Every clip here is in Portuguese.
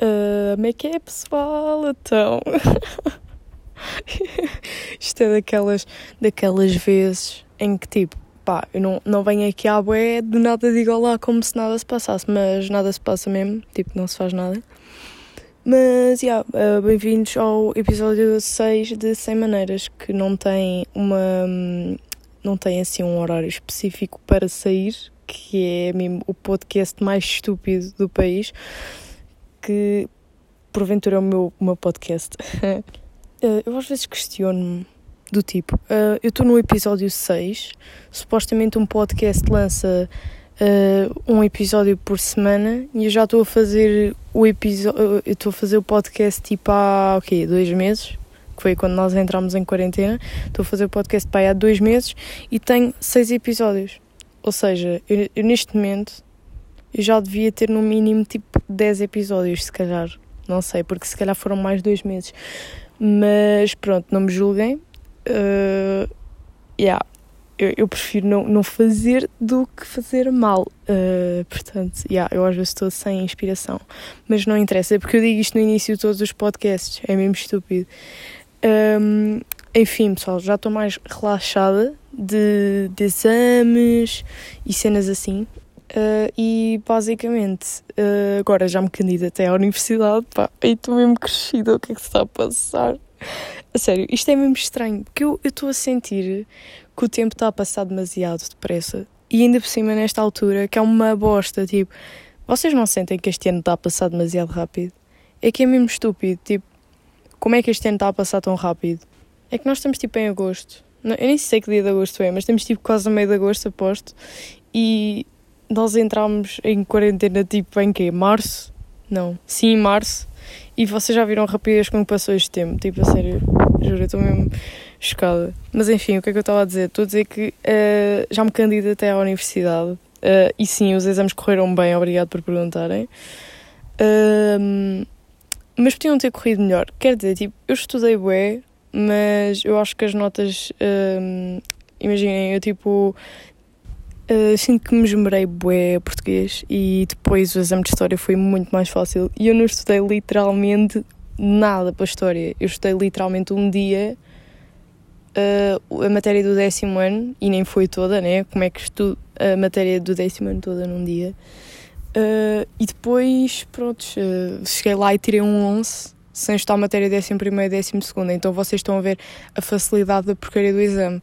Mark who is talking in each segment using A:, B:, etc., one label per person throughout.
A: Uh, como é que é, pessoal? Então. Isto é daquelas, daquelas vezes em que, tipo, pá, eu não, não venho aqui à bué, de nada digo olá como se nada se passasse, mas nada se passa mesmo, tipo, não se faz nada. Mas, yeah, uh, bem-vindos ao episódio 6 de 100 Maneiras, que não tem uma. não tem assim um horário específico para sair, que é mesmo o podcast mais estúpido do país que porventura é o meu, o meu podcast. uh, eu às vezes questiono-me do tipo, uh, eu estou no episódio 6, supostamente um podcast lança uh, um episódio por semana e eu já estou a fazer o episódio, eu estou a fazer o podcast tipo há, ok, dois meses, que foi quando nós entramos em quarentena, estou a fazer o podcast para aí há dois meses e tenho seis episódios. Ou seja, eu, eu neste momento eu já devia ter no mínimo tipo 10 episódios, se calhar. Não sei, porque se calhar foram mais dois meses. Mas pronto, não me julguem. Uh, yeah. eu, eu prefiro não, não fazer do que fazer mal. Uh, portanto, yeah, eu às vezes estou sem inspiração. Mas não interessa, é porque eu digo isto no início de todos os podcasts. É mesmo estúpido. Um, enfim, pessoal, já estou mais relaxada de, de exames e cenas assim. Uh, e basicamente, uh, agora já me candidatei à universidade, pá, e estou mesmo crescida, o que é que se está a passar? A sério, isto é mesmo estranho, porque eu estou a sentir que o tempo está a passar demasiado depressa. E ainda por cima, nesta altura, que é uma bosta, tipo, vocês não sentem que este ano está a passar demasiado rápido? É que é mesmo estúpido, tipo, como é que este ano está a passar tão rápido? É que nós estamos tipo em agosto. eu nem sei que dia de agosto é, mas estamos tipo quase a meio de agosto, aposto. E nós entramos em quarentena tipo em quê? Março? Não. Sim, março. E vocês já viram a rapidez com que passou este tempo. Tipo, a sério, juro, estou mesmo chocada. Mas enfim, o que é que eu estava a dizer? Estou a dizer que uh, já me candidatei à universidade. Uh, e sim, os exames correram bem, obrigado por perguntarem. Uh, mas podiam ter corrido melhor. Quer dizer, tipo, eu estudei bué, mas eu acho que as notas. Imaginem, eu tipo Uh, sinto que me esmerei bué português e depois o exame de história foi muito mais fácil e eu não estudei literalmente nada para história. Eu estudei literalmente um dia uh, a matéria do décimo ano e nem foi toda, né? Como é que estudo a matéria do décimo ano toda num dia. Uh, e depois, pronto, cheguei lá e tirei um 11 sem estar a matéria décimo primeiro e décimo segundo. Então vocês estão a ver a facilidade da porcaria do exame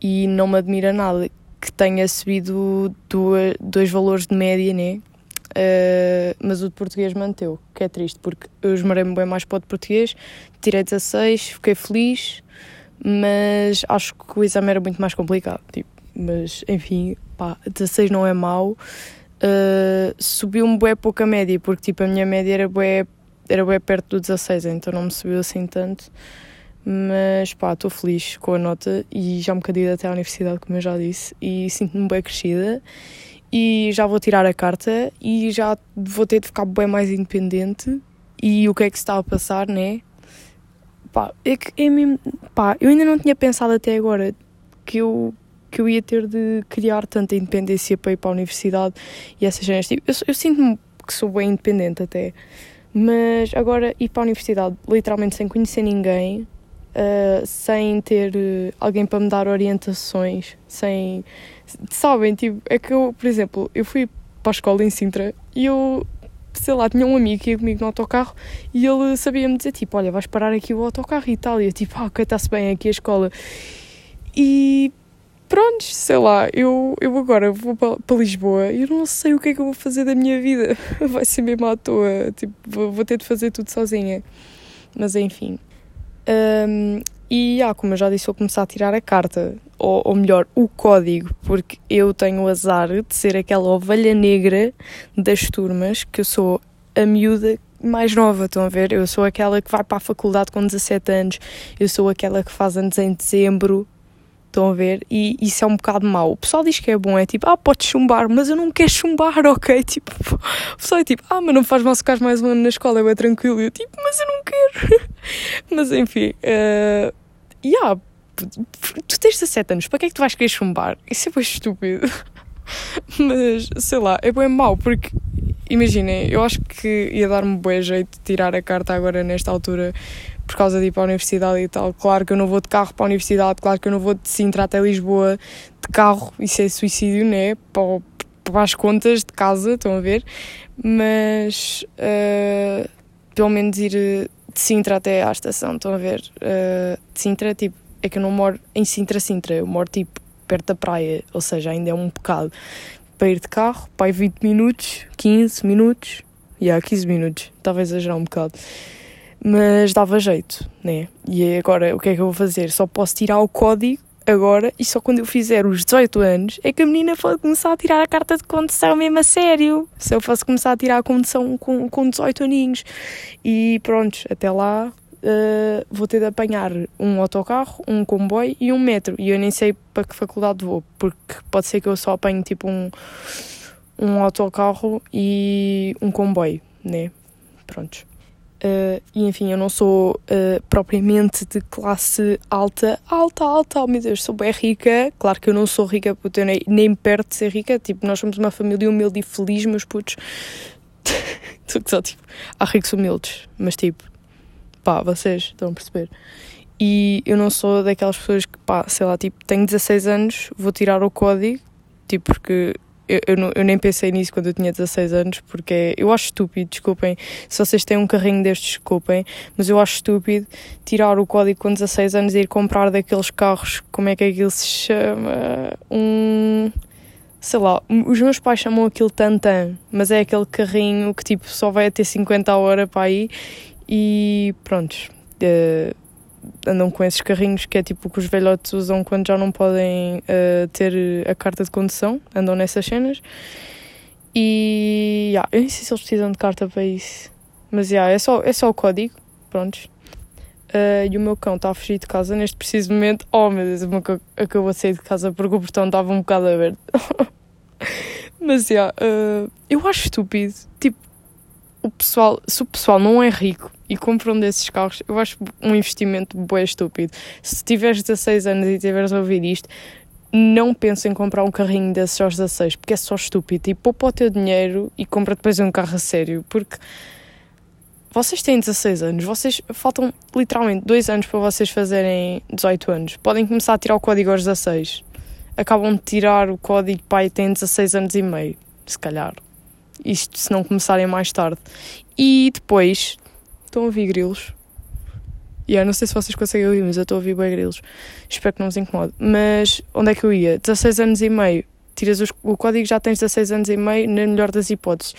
A: e não me admira nada que tenha subido dois, dois valores de média, né? Uh, mas o de português manteu, que é triste, porque eu esmerei-me bem mais para o de português, tirei 16, fiquei feliz, mas acho que o exame era muito mais complicado. Tipo, mas enfim, pá, 16 não é mau. Uh, Subiu-me bué pouca média, porque tipo, a minha média era bué, era bué perto do 16, então não me subiu assim tanto. Mas pá, estou feliz com a nota e já me candidatei à universidade, como eu já disse, e sinto-me bem crescida. E já vou tirar a carta e já vou ter de ficar bem mais independente. E o que é que se está a passar, né? Pá, é que é mesmo. Pá, eu ainda não tinha pensado até agora que eu, que eu ia ter de criar tanta independência para ir para a universidade e essas cenas. Tipo, eu, eu sinto-me que sou bem independente até. Mas agora ir para a universidade, literalmente sem conhecer ninguém, uh, sem ter uh, alguém para me dar orientações, sem. Sabem, tipo, é que eu, por exemplo, eu fui para a escola em Sintra e eu, sei lá, tinha um amigo que ia comigo no autocarro e ele sabia-me dizer, tipo, olha, vais parar aqui o autocarro e tal. E eu, tipo, ah, ok, está-se bem aqui a escola. E pronto, sei lá, eu, eu agora vou para, para Lisboa e eu não sei o que é que eu vou fazer da minha vida. Vai ser mesmo à toa, tipo, vou, vou ter de fazer tudo sozinha. Mas enfim. Um, e, ah, como eu já disse, vou começar a tirar a carta, ou, ou, melhor, o código, porque eu tenho o azar de ser aquela ovelha negra das turmas, que eu sou a miúda mais nova, estão a ver? Eu sou aquela que vai para a faculdade com 17 anos, eu sou aquela que faz anos em dezembro, Estão a ver? E isso é um bocado mau. O pessoal diz que é bom, é tipo, ah, podes chumbar, mas eu não quero chumbar, ok? Tipo, o pessoal é tipo, ah, mas não faz mal ficar mais um ano na escola, é tranquilo. E eu tipo, mas eu não quero. mas enfim, uh, yeah, tu tens 17 anos, para que é que tu vais querer chumbar? Isso é bem estúpido. mas, sei lá, é bem mau, porque imaginem, eu acho que ia dar-me bom jeito tirar a carta agora nesta altura por causa de ir para a universidade e tal. Claro que eu não vou de carro para a universidade, claro que eu não vou de Sintra até Lisboa de carro, isso é suicídio, né? Para, para as contas de casa, estão a ver? Mas uh, pelo menos ir de Sintra até à estação, estão a ver? Uh, de Sintra, tipo, é que eu não moro em Sintra, Sintra, eu moro tipo perto da praia, ou seja, ainda é um bocado para ir de carro, para ir 20 minutos, 15 minutos, e yeah, 15 minutos, talvez exagerar um bocado mas dava jeito, né? E agora o que é que eu vou fazer? Só posso tirar o código agora e só quando eu fizer os 18 anos é que a menina pode começar a tirar a carta de condução mesmo a sério. Se eu fosse começar a tirar a condução com, com 18 aninhos. E pronto, até lá uh, vou ter de apanhar um autocarro, um comboio e um metro. E eu nem sei para que faculdade vou, porque pode ser que eu só apanhe tipo um, um autocarro e um comboio, né? Prontos. Uh, e enfim, eu não sou uh, propriamente de classe alta, alta, alta, oh meu Deus, sou bem rica. Claro que eu não sou rica, puto, eu nem, nem perto de ser rica. Tipo, nós somos uma família humilde e feliz, meus putos. só, tipo, há ricos humildes, mas tipo, pá, vocês estão a perceber. E eu não sou daquelas pessoas que, pá, sei lá, tipo, tenho 16 anos, vou tirar o código, tipo, porque eu, eu, eu, nem pensei nisso quando eu tinha 16 anos, porque eu acho estúpido, desculpem, se vocês têm um carrinho destes, desculpem, mas eu acho estúpido tirar o código com 16 anos e ir comprar daqueles carros, como é que aquilo se chama? Um. Sei lá, os meus pais chamam aquilo Tantan, mas é aquele carrinho que tipo só vai até 50 a hora para aí e pronto. Uh, andam com esses carrinhos que é tipo que os velhotes usam quando já não podem uh, ter a carta de condução, andam nessas cenas. E yeah, eu nem sei se eles precisam de carta para isso, mas yeah, é, só, é só o código, prontos. Uh, e o meu cão está a fugir de casa neste preciso momento. Oh meu Deus, o meu cão acabou de sair de casa porque o portão estava um bocado aberto. mas yeah, uh, eu acho estúpido. Tipo, o pessoal, se o pessoal não é rico e compra um desses carros, eu acho um investimento bué estúpido. Se tiveres 16 anos e tiveres a ouvir isto, não pensa em comprar um carrinho desses aos 16, porque é só estúpido. E poupa o teu dinheiro e compra depois um carro a sério, porque vocês têm 16 anos, vocês faltam literalmente 2 anos para vocês fazerem 18 anos. Podem começar a tirar o código aos 16. Acabam de tirar o código pai têm 16 anos e meio, se calhar. Isto se não começarem mais tarde. E depois Estão a ouvir grilos? E yeah, não sei se vocês conseguem ouvir, mas eu estou a ouvir bem grilos. Espero que não vos incomode. Mas onde é que eu ia? 16 anos e meio. Tiras os, o código, já tens 16 anos e meio, na melhor das hipóteses.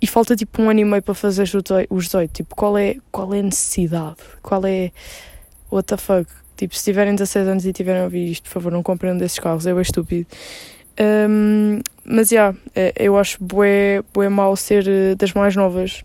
A: E falta tipo um ano e meio para fazer os 18. Tipo, qual é, qual é a necessidade? Qual é. What the fuck? Tipo, se tiverem 16 anos e tiverem a ouvir isto, por favor, não comprem um desses carros, é bem estúpido. Um, mas já, yeah, eu acho bué, bué mal ser eh, das mais novas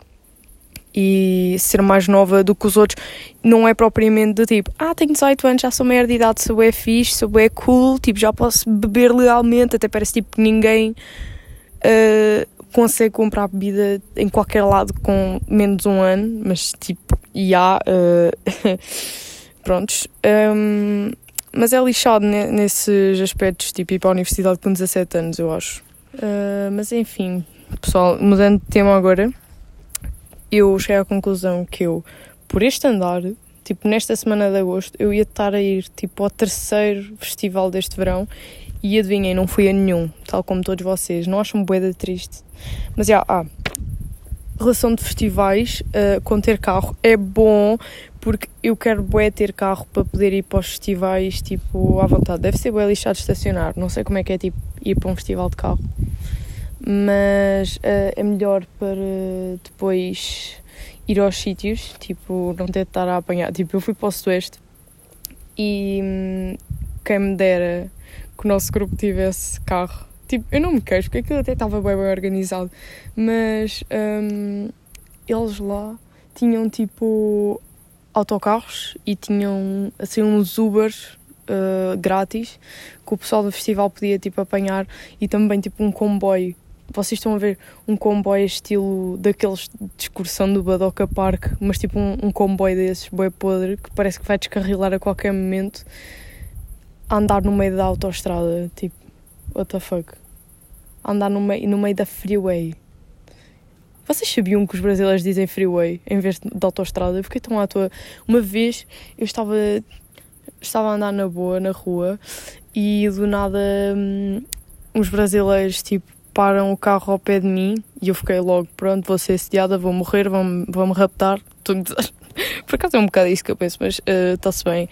A: e ser mais nova do que os outros não é propriamente do tipo, ah, tenho 18 anos, já sou maior de idade, sou é fixe, sou é cool, tipo, já posso beber legalmente, até parece tipo que ninguém uh, consegue comprar bebida em qualquer lado com menos um ano, mas tipo, e há, uh, prontos. Um, mas é lixado nesses aspectos, tipo, ir para a universidade com 17 anos, eu acho. Uh, mas enfim, pessoal, mudando de tema agora eu cheguei à conclusão que eu, por este andar, tipo, nesta semana de agosto, eu ia estar a ir, tipo, ao terceiro festival deste verão e adivinhem, não fui a nenhum, tal como todos vocês. Não acham boeda triste? Mas, já, ah, relação de festivais uh, com ter carro é bom porque eu quero bué ter carro para poder ir para os festivais, tipo, à vontade. Deve ser bué lixado estacionar, não sei como é que é, tipo, ir para um festival de carro mas uh, é melhor para depois ir aos sítios, tipo, não ter de estar a apanhar. Tipo, eu fui para o Sudoeste e hum, quem me dera que o nosso grupo tivesse carro. Tipo, eu não me queixo, porque aquilo até estava bem, bem organizado, mas hum, eles lá tinham tipo autocarros e tinham assim uns Ubers uh, grátis que o pessoal do festival podia tipo apanhar e também tipo um comboio vocês estão a ver um comboio estilo daqueles de excursão do Badoca Park, mas tipo um, um comboio desses, boi podre, que parece que vai descarrilar a qualquer momento, a andar no meio da autoestrada, tipo, what the fuck? A andar no meio, no meio da freeway. Vocês sabiam que os brasileiros dizem freeway em vez de autoestrada? Fiquei tão à toa. Uma vez eu estava, estava a andar na boa, na rua, e do nada hum, uns brasileiros tipo param o carro ao pé de mim e eu fiquei logo, pronto, vou ser sediada, vou morrer, vão-me vão raptar. Por acaso é um bocado isso que eu penso, mas está-se uh, bem.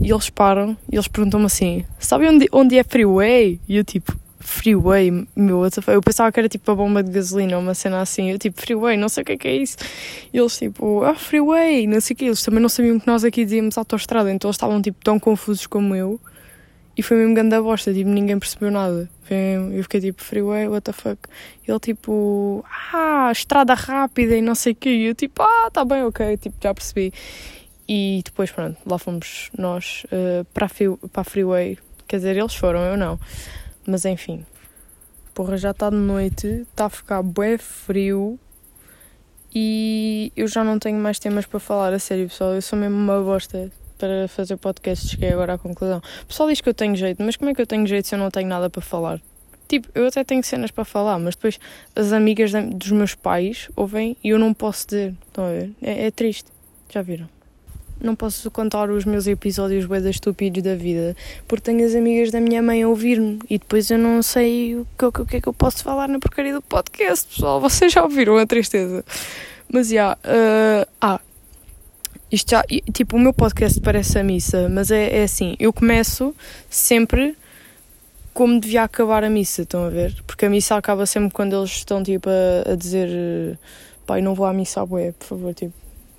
A: E eles param e eles perguntam-me assim: Sabe onde, onde é freeway? E eu tipo, freeway, meu, eu pensava que era tipo a bomba de gasolina ou uma cena assim, eu tipo, freeway, não sei o que é que é isso. E eles tipo, ah, freeway, não sei o que, eles também não sabiam que nós aqui dizíamos autoestrada, então eles estavam tipo tão confusos como eu. E foi mesmo grande a bosta, tipo, ninguém percebeu nada. Eu fiquei tipo, freeway, what the fuck. E ele tipo, ah, estrada rápida e não sei o que. E eu tipo, ah, tá bem, ok, tipo, já percebi. E depois, pronto, lá fomos nós uh, para, para a freeway. Quer dizer, eles foram, eu não. Mas enfim, porra, já está de noite, está a ficar bué frio e eu já não tenho mais temas para falar, a sério, pessoal. Eu sou mesmo uma bosta para fazer podcast, cheguei agora à conclusão. O pessoal diz que eu tenho jeito, mas como é que eu tenho jeito se eu não tenho nada para falar? Tipo, eu até tenho cenas para falar, mas depois as amigas dos meus pais ouvem e eu não posso dizer. Estão a ver? É, é triste. Já viram? Não posso contar os meus episódios bem estúpidos da vida, porque tenho as amigas da minha mãe a ouvir-me e depois eu não sei o que, o que é que eu posso falar na porcaria do podcast, pessoal. Vocês já ouviram a tristeza. Mas já, yeah, uh, ah, isto já, tipo, o meu podcast parece a missa, mas é, é assim, eu começo sempre como devia acabar a missa, estão a ver? Porque a missa acaba sempre quando eles estão, tipo, a, a dizer pai, não vou à missa à boé, por favor, tipo,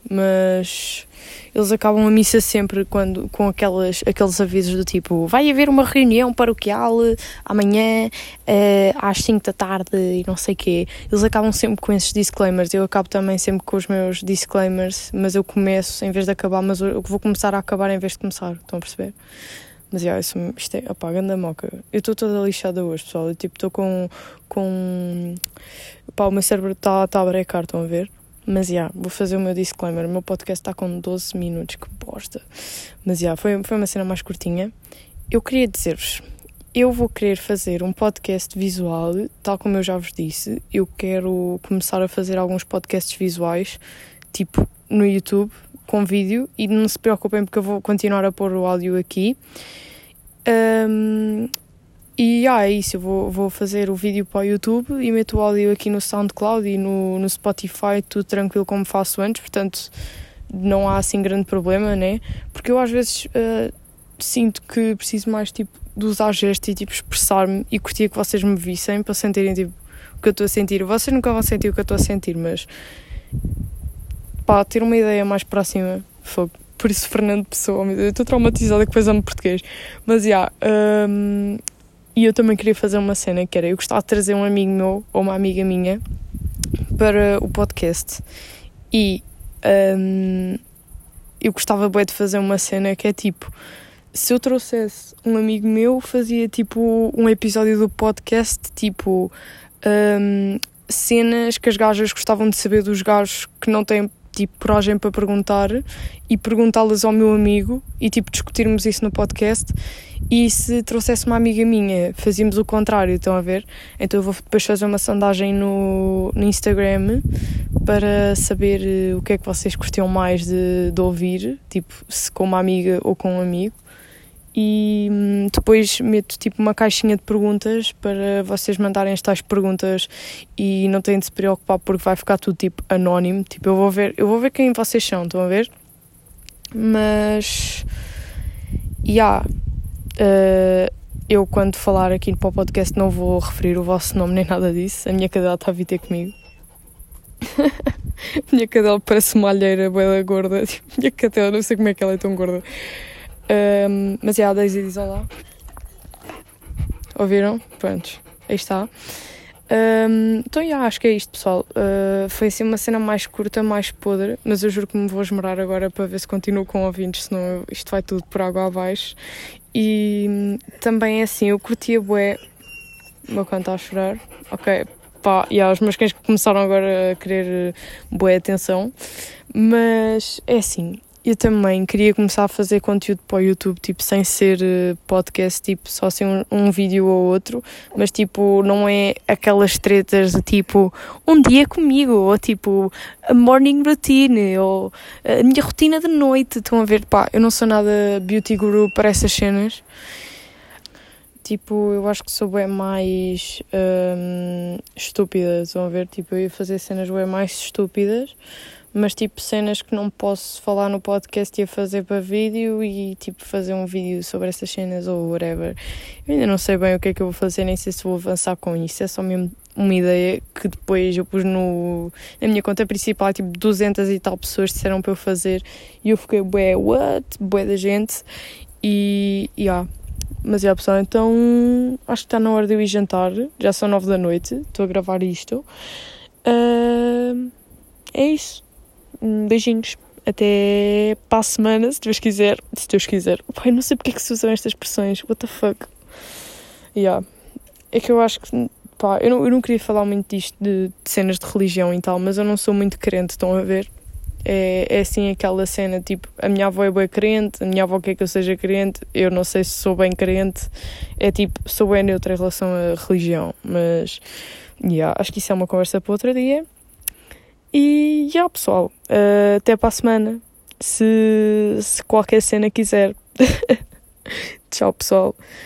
A: mas eles acabam a missa sempre quando, com aquelas, aqueles avisos do tipo vai haver uma reunião paroquial amanhã uh, às 5 da tarde e não sei quê. Eles acabam sempre com esses disclaimers. Eu acabo também sempre com os meus disclaimers, mas eu começo em vez de acabar, mas eu vou começar a acabar em vez de começar. Estão a perceber? Mas yeah, isso, isto é, opá, ganda moca. Eu estou toda lixada hoje, pessoal. Eu tipo, estou com. com. Pá, o meu cérebro está tá a brecar, estão a ver? Mas já, yeah, vou fazer o meu disclaimer. O meu podcast está com 12 minutos, que bosta. Mas já, yeah, foi, foi uma cena mais curtinha. Eu queria dizer-vos, eu vou querer fazer um podcast visual, tal como eu já vos disse. Eu quero começar a fazer alguns podcasts visuais, tipo no YouTube, com vídeo. E não se preocupem, porque eu vou continuar a pôr o áudio aqui. Um, e ah, é isso, eu vou, vou fazer o vídeo para o YouTube e meto o áudio aqui no SoundCloud e no, no Spotify, tudo tranquilo como faço antes, portanto não há assim grande problema, né? Porque eu às vezes uh, sinto que preciso mais tipo de usar gestos e tipo expressar-me e curtia que vocês me vissem para sentirem tipo o que eu estou a sentir. Vocês nunca vão sentir o que eu estou a sentir, mas pá, ter uma ideia mais próxima, fogo. Por isso, Fernando Pessoa, eu estou traumatizada com o português. Mas, já, yeah, um, e eu também queria fazer uma cena que era: eu gostava de trazer um amigo meu ou uma amiga minha para o podcast. E um, eu gostava bem de fazer uma cena que é tipo: se eu trouxesse um amigo meu, fazia tipo um episódio do podcast, tipo um, cenas que as gajas gostavam de saber dos gajos que não têm tipo coragem para perguntar e perguntá-las ao meu amigo e tipo discutirmos isso no podcast e se trouxesse uma amiga minha fazíamos o contrário, estão a ver? Então eu vou depois fazer uma sondagem no, no Instagram para saber eh, o que é que vocês curtiam mais de, de ouvir, tipo se com uma amiga ou com um amigo e hum, depois meto tipo uma caixinha de perguntas para vocês mandarem as tais perguntas e não têm de se preocupar porque vai ficar tudo tipo anónimo. Tipo, eu vou ver, eu vou ver quem vocês são, estão a ver? Mas yeah, uh, eu quando falar aqui no podcast não vou referir o vosso nome nem nada disso. A minha cadela está a vir ter comigo. minha cadela parece uma alheira bela gorda. minha cadela, não sei como é que ela é tão gorda. Um, mas é, a Daisy diz olá. Ouviram? Pronto, aí está. Um, então, já, acho que é isto, pessoal. Uh, foi assim uma cena mais curta, mais podre, mas eu juro que me vou esmerar agora para ver se continuo com ouvintes, senão isto vai tudo por água abaixo. E também é assim, eu curtia bué. O meu cão está a chorar. Ok, pá, e há os meus cães que começaram agora a querer bué atenção. Mas é assim, eu também queria começar a fazer conteúdo para o YouTube, tipo, sem ser uh, podcast, tipo, só assim um, um, vídeo ou outro, mas tipo, não é aquelas tretas de tipo, um dia comigo, ou tipo, a morning routine, ou a minha rotina de noite. Estão a ver, pá, eu não sou nada beauty guru para essas cenas. Tipo, eu acho que sou bem mais um, estúpida, estão a ver? Tipo, eu ia fazer cenas bem mais estúpidas mas tipo cenas que não posso falar no podcast e a fazer para vídeo e tipo fazer um vídeo sobre essas cenas ou whatever. Eu ainda não sei bem o que é que eu vou fazer, nem sei se vou avançar com isso, é só mesmo uma ideia que depois eu pus no, na minha conta principal, tipo 200 e tal pessoas disseram para eu fazer e eu fiquei, bué, what? Bué da gente e, e yeah. Mas, yeah, pessoal, então acho que está na hora de eu ir jantar. Já são nove da noite, estou a gravar isto. Uh, é isso. Beijinhos. Até para a semana, se Deus quiser. Se Deus quiser. Pai, não sei porque é que se usam estas expressões. What the fuck? Yeah. É que eu acho que. Pá, eu não, eu não queria falar muito disto de, de cenas de religião e tal, mas eu não sou muito crente, estão a ver? É, é assim aquela cena, tipo, a minha avó é bem crente, a minha avó quer que eu seja crente, eu não sei se sou bem crente, é tipo, sou bem neutra em relação à religião, mas, yeah, acho que isso é uma conversa para outro dia. E já, pessoal, uh, até para a semana. Se, se qualquer cena quiser. Tchau, pessoal.